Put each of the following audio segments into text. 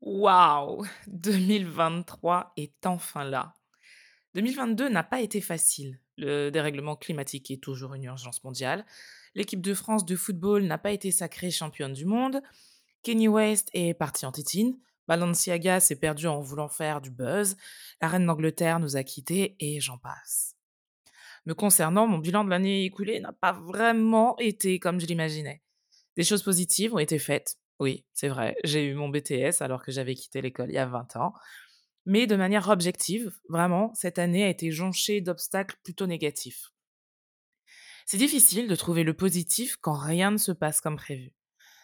Waouh 2023 est enfin là. 2022 n'a pas été facile. Le dérèglement climatique est toujours une urgence mondiale. L'équipe de France de football n'a pas été sacrée championne du monde. Kenny West est parti en titine. Balenciaga s'est perdu en voulant faire du buzz. La reine d'Angleterre nous a quittés et j'en passe. Me concernant, mon bilan de l'année écoulée n'a pas vraiment été comme je l'imaginais. Des choses positives ont été faites, oui, c'est vrai, j'ai eu mon BTS alors que j'avais quitté l'école il y a 20 ans. Mais de manière objective, vraiment, cette année a été jonchée d'obstacles plutôt négatifs. C'est difficile de trouver le positif quand rien ne se passe comme prévu.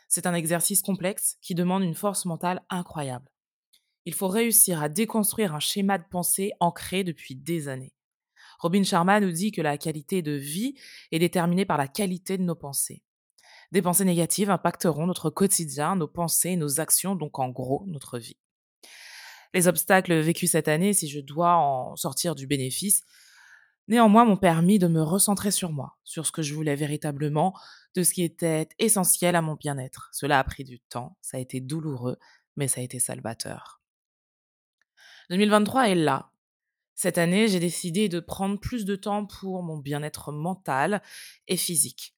C'est un exercice complexe qui demande une force mentale incroyable. Il faut réussir à déconstruire un schéma de pensée ancré depuis des années. Robin Sharma nous dit que la qualité de vie est déterminée par la qualité de nos pensées. Des pensées négatives impacteront notre quotidien, nos pensées, nos actions, donc en gros notre vie. Les obstacles vécus cette année, si je dois en sortir du bénéfice, néanmoins m'ont permis de me recentrer sur moi, sur ce que je voulais véritablement, de ce qui était essentiel à mon bien-être. Cela a pris du temps, ça a été douloureux, mais ça a été salvateur. 2023 est là. Cette année, j'ai décidé de prendre plus de temps pour mon bien-être mental et physique.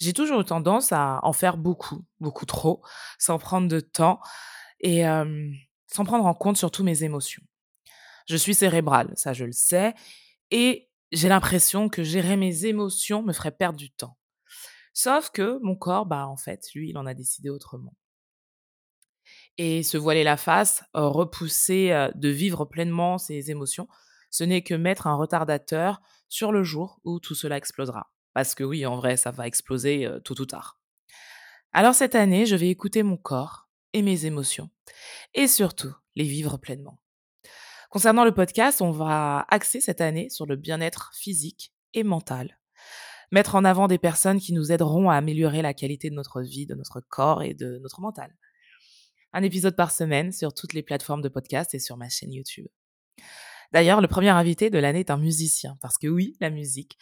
J'ai toujours eu tendance à en faire beaucoup, beaucoup trop, sans prendre de temps et sans prendre en compte surtout mes émotions. Je suis cérébrale, ça je le sais, et j'ai l'impression que gérer mes émotions me ferait perdre du temps. Sauf que mon corps, bah en fait, lui, il en a décidé autrement. Et se voiler la face, repousser de vivre pleinement ses émotions, ce n'est que mettre un retardateur sur le jour où tout cela explosera. Parce que oui, en vrai, ça va exploser tôt ou tard. Alors cette année, je vais écouter mon corps et mes émotions. Et surtout, les vivre pleinement. Concernant le podcast, on va axer cette année sur le bien-être physique et mental. Mettre en avant des personnes qui nous aideront à améliorer la qualité de notre vie, de notre corps et de notre mental. Un épisode par semaine sur toutes les plateformes de podcast et sur ma chaîne YouTube. D'ailleurs, le premier invité de l'année est un musicien, parce que oui, la musique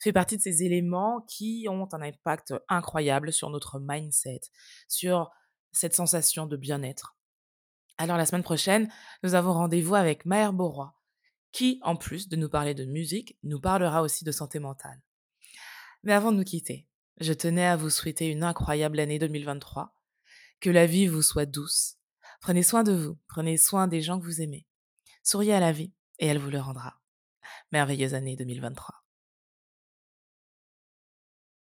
fait partie de ces éléments qui ont un impact incroyable sur notre mindset, sur cette sensation de bien-être. Alors la semaine prochaine, nous avons rendez-vous avec Maher Boroy, qui, en plus de nous parler de musique, nous parlera aussi de santé mentale. Mais avant de nous quitter, je tenais à vous souhaiter une incroyable année 2023, que la vie vous soit douce. Prenez soin de vous, prenez soin des gens que vous aimez. Souriez à la vie et elle vous le rendra. Merveilleuse année 2023.